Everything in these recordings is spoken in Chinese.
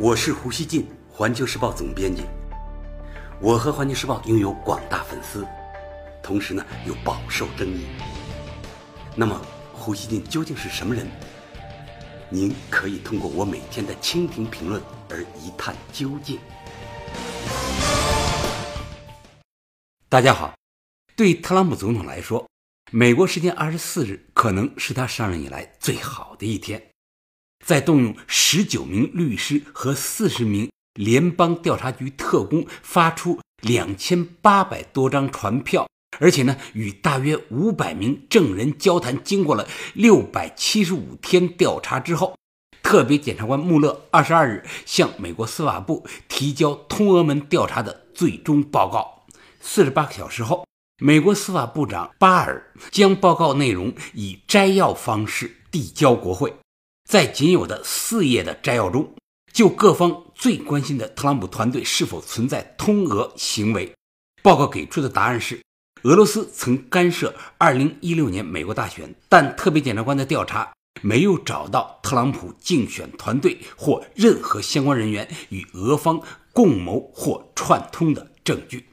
我是胡锡进，环球时报总编辑。我和环球时报拥有广大粉丝，同时呢又饱受争议。那么，胡锡进究竟是什么人？您可以通过我每天的蜻蜓评论而一探究竟。大家好，对特朗普总统来说，美国时间二十四日可能是他上任以来最好的一天。在动用十九名律师和四十名联邦调查局特工发出两千八百多张传票，而且呢，与大约五百名证人交谈，经过了六百七十五天调查之后，特别检察官穆勒二十二日向美国司法部提交通俄门调查的最终报告。四十八个小时后，美国司法部长巴尔将报告内容以摘要方式递交国会。在仅有的四页的摘要中，就各方最关心的特朗普团队是否存在通俄行为，报告给出的答案是：俄罗斯曾干涉2016年美国大选，但特别检察官的调查没有找到特朗普竞选团队或任何相关人员与俄方共谋或串通的证据。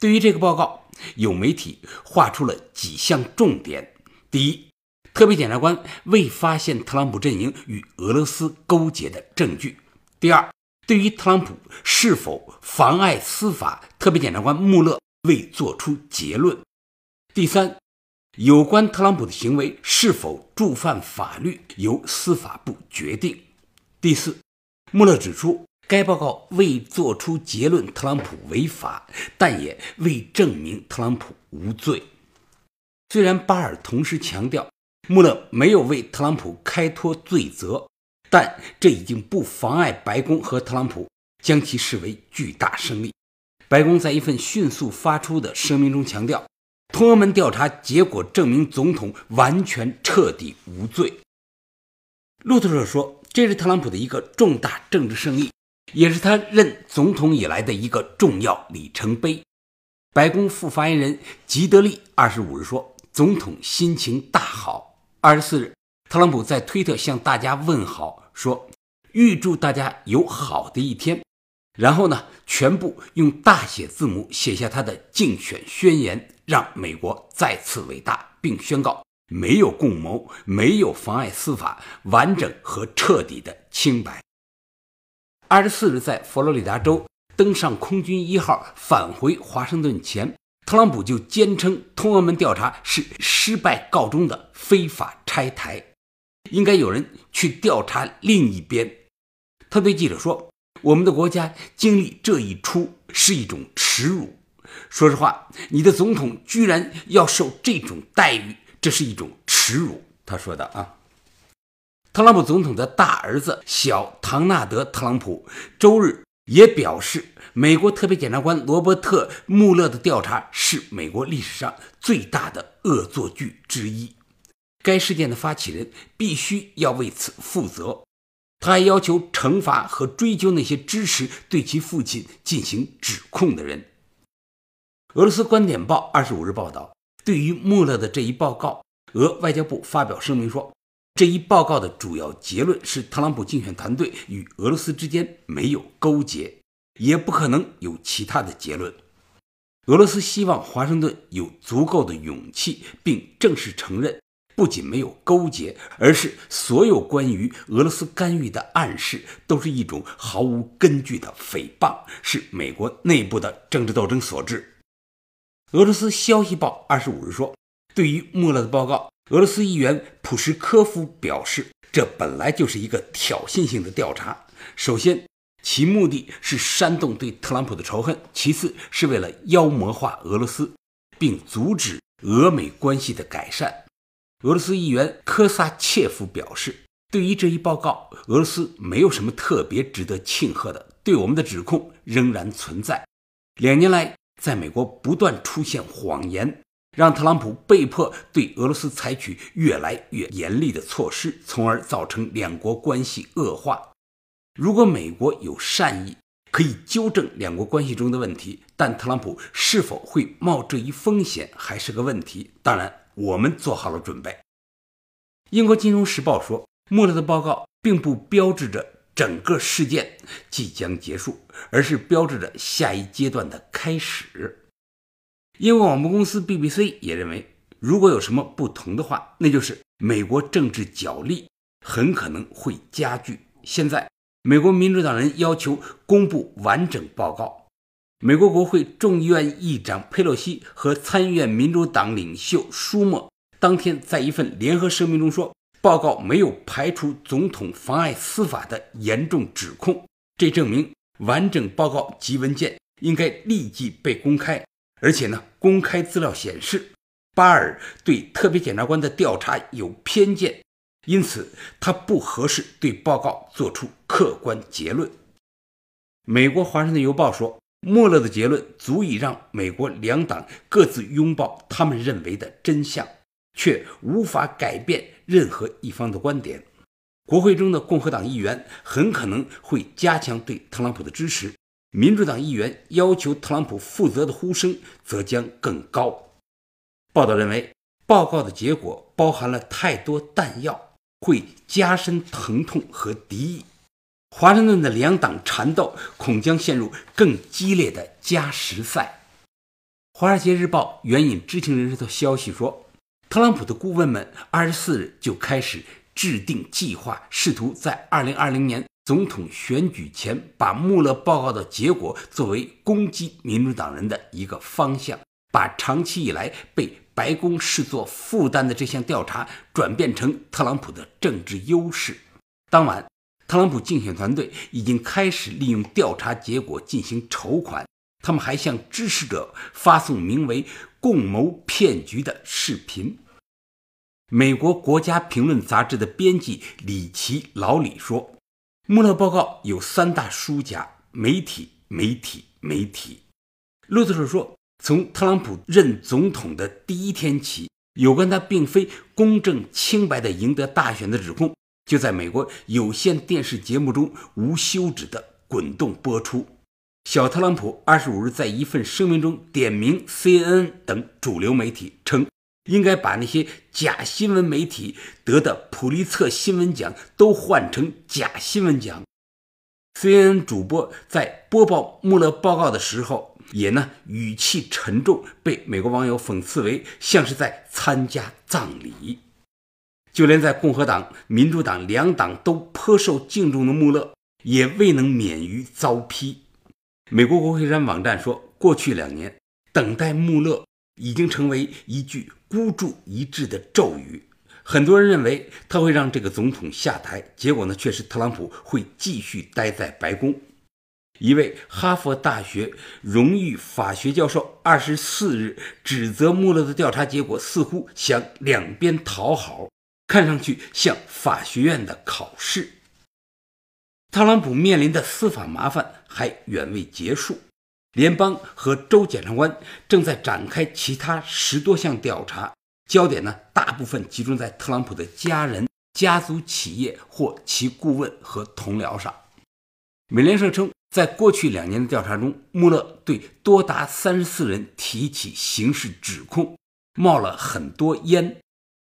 对于这个报告，有媒体画出了几项重点：第一。特别检察官未发现特朗普阵营与俄罗斯勾结的证据。第二，对于特朗普是否妨碍司法，特别检察官穆勒未作出结论。第三，有关特朗普的行为是否触犯法律，由司法部决定。第四，穆勒指出，该报告未作出结论特朗普违法，但也未证明特朗普无罪。虽然巴尔同时强调。穆勒没有为特朗普开脱罪责，但这已经不妨碍白宫和特朗普将其视为巨大胜利。白宫在一份迅速发出的声明中强调，通俄门调查结果证明总统完全彻底无罪。路透社说，这是特朗普的一个重大政治胜利，也是他任总统以来的一个重要里程碑。白宫副发言人吉德利二十五日说，总统心情大好。二十四日，特朗普在推特向大家问好，说：“预祝大家有好的一天。”然后呢，全部用大写字母写下他的竞选宣言，让美国再次伟大，并宣告没有共谋，没有妨碍司法完整和彻底的清白。二十四日，在佛罗里达州登上空军一号返回华盛顿前。特朗普就坚称通俄门调查是失败告终的非法拆台，应该有人去调查另一边。他对记者说：“我们的国家经历这一出是一种耻辱。说实话，你的总统居然要受这种待遇，这是一种耻辱。”他说的啊。特朗普总统的大儿子小唐纳德·特朗普周日。也表示，美国特别检察官罗伯特·穆勒的调查是美国历史上最大的恶作剧之一。该事件的发起人必须要为此负责。他还要求惩罚和追究那些支持对其父亲进行指控的人。俄罗斯观点报二十五日报道，对于穆勒的这一报告，俄外交部发表声明说。这一报告的主要结论是，特朗普竞选团队与俄罗斯之间没有勾结，也不可能有其他的结论。俄罗斯希望华盛顿有足够的勇气，并正式承认，不仅没有勾结，而是所有关于俄罗斯干预的暗示都是一种毫无根据的诽谤，是美国内部的政治斗争所致。俄罗斯消息报二十五日说，对于穆勒的报告。俄罗斯议员普什科夫表示，这本来就是一个挑衅性的调查。首先，其目的是煽动对特朗普的仇恨；其次，是为了妖魔化俄罗斯，并阻止俄美关系的改善。俄罗斯议员科萨切夫表示，对于这一报告，俄罗斯没有什么特别值得庆贺的。对我们的指控仍然存在。两年来，在美国不断出现谎言。让特朗普被迫对俄罗斯采取越来越严厉的措施，从而造成两国关系恶化。如果美国有善意，可以纠正两国关系中的问题，但特朗普是否会冒这一风险还是个问题。当然，我们做好了准备。英国金融时报说，莫勒的报告并不标志着整个事件即将结束，而是标志着下一阶段的开始。英国广播公司 BBC 也认为，如果有什么不同的话，那就是美国政治角力很可能会加剧。现在，美国民主党人要求公布完整报告。美国国会众议院议长佩洛西和参议院民主党领袖舒默当天在一份联合声明中说，报告没有排除总统妨碍司法的严重指控，这证明完整报告及文件应该立即被公开。而且呢，公开资料显示，巴尔对特别检察官的调查有偏见，因此他不合适对报告做出客观结论。美国《华盛顿邮报》说，穆勒的结论足以让美国两党各自拥抱他们认为的真相，却无法改变任何一方的观点。国会中的共和党议员很可能会加强对特朗普的支持。民主党议员要求特朗普负责的呼声则将更高。报道认为，报告的结果包含了太多弹药，会加深疼痛和敌意。华盛顿的两党缠斗恐将陷入更激烈的加时赛。《华尔街日报》援引知情人士的消息说，特朗普的顾问们二十四日就开始制定计划，试图在二零二零年。总统选举前，把穆勒报告的结果作为攻击民主党人的一个方向，把长期以来被白宫视作负担的这项调查转变成特朗普的政治优势。当晚，特朗普竞选团队已经开始利用调查结果进行筹款，他们还向支持者发送名为“共谋骗局”的视频。美国国家评论杂志的编辑里奇·老李说。穆勒报告有三大输家：媒体、媒体、媒体。路透社说，从特朗普任总统的第一天起，有关他并非公正清白地赢得大选的指控，就在美国有线电视节目中无休止地滚动播出。小特朗普二十五日在一份声明中点名 CNN 等主流媒体，称。应该把那些假新闻媒体得的普利策新闻奖都换成假新闻奖。CNN 主播在播报穆勒报告的时候，也呢语气沉重，被美国网友讽刺为像是在参加葬礼。就连在共和党、民主党两党都颇受敬重的穆勒，也未能免于遭批。美国国会山网站说，过去两年等待穆勒。已经成为一句孤注一掷的咒语。很多人认为他会让这个总统下台，结果呢，却是特朗普会继续待在白宫。一位哈佛大学荣誉法学教授二十四日指责穆勒的调查结果似乎想两边讨好，看上去像法学院的考试。特朗普面临的司法麻烦还远未结束。联邦和州检察官正在展开其他十多项调查，焦点呢大部分集中在特朗普的家人、家族企业或其顾问和同僚上。美联社称，在过去两年的调查中，穆勒对多达三十四人提起刑事指控，冒了很多烟，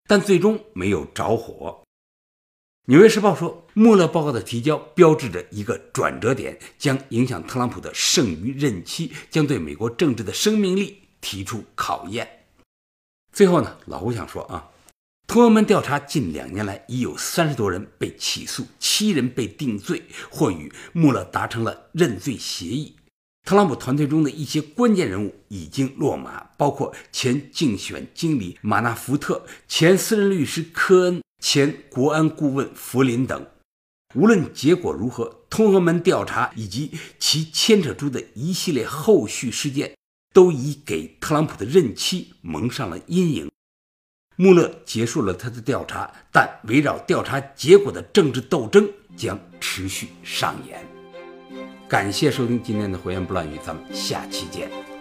但最终没有着火。《纽约时报》说，穆勒报告的提交标志着一个转折点，将影响特朗普的剩余任期，将对美国政治的生命力提出考验。最后呢，老胡想说啊，通俄门调查近两年来已有三十多人被起诉，七人被定罪或与穆勒达成了认罪协议。特朗普团队中的一些关键人物已经落马，包括前竞选经理马纳福特、前私人律师科恩。前国安顾问弗林等，无论结果如何，通俄门调查以及其牵扯出的一系列后续事件，都已给特朗普的任期蒙上了阴影。穆勒结束了他的调查，但围绕调查结果的政治斗争将持续上演。感谢收听今天的《火焰不乱语》，咱们下期见。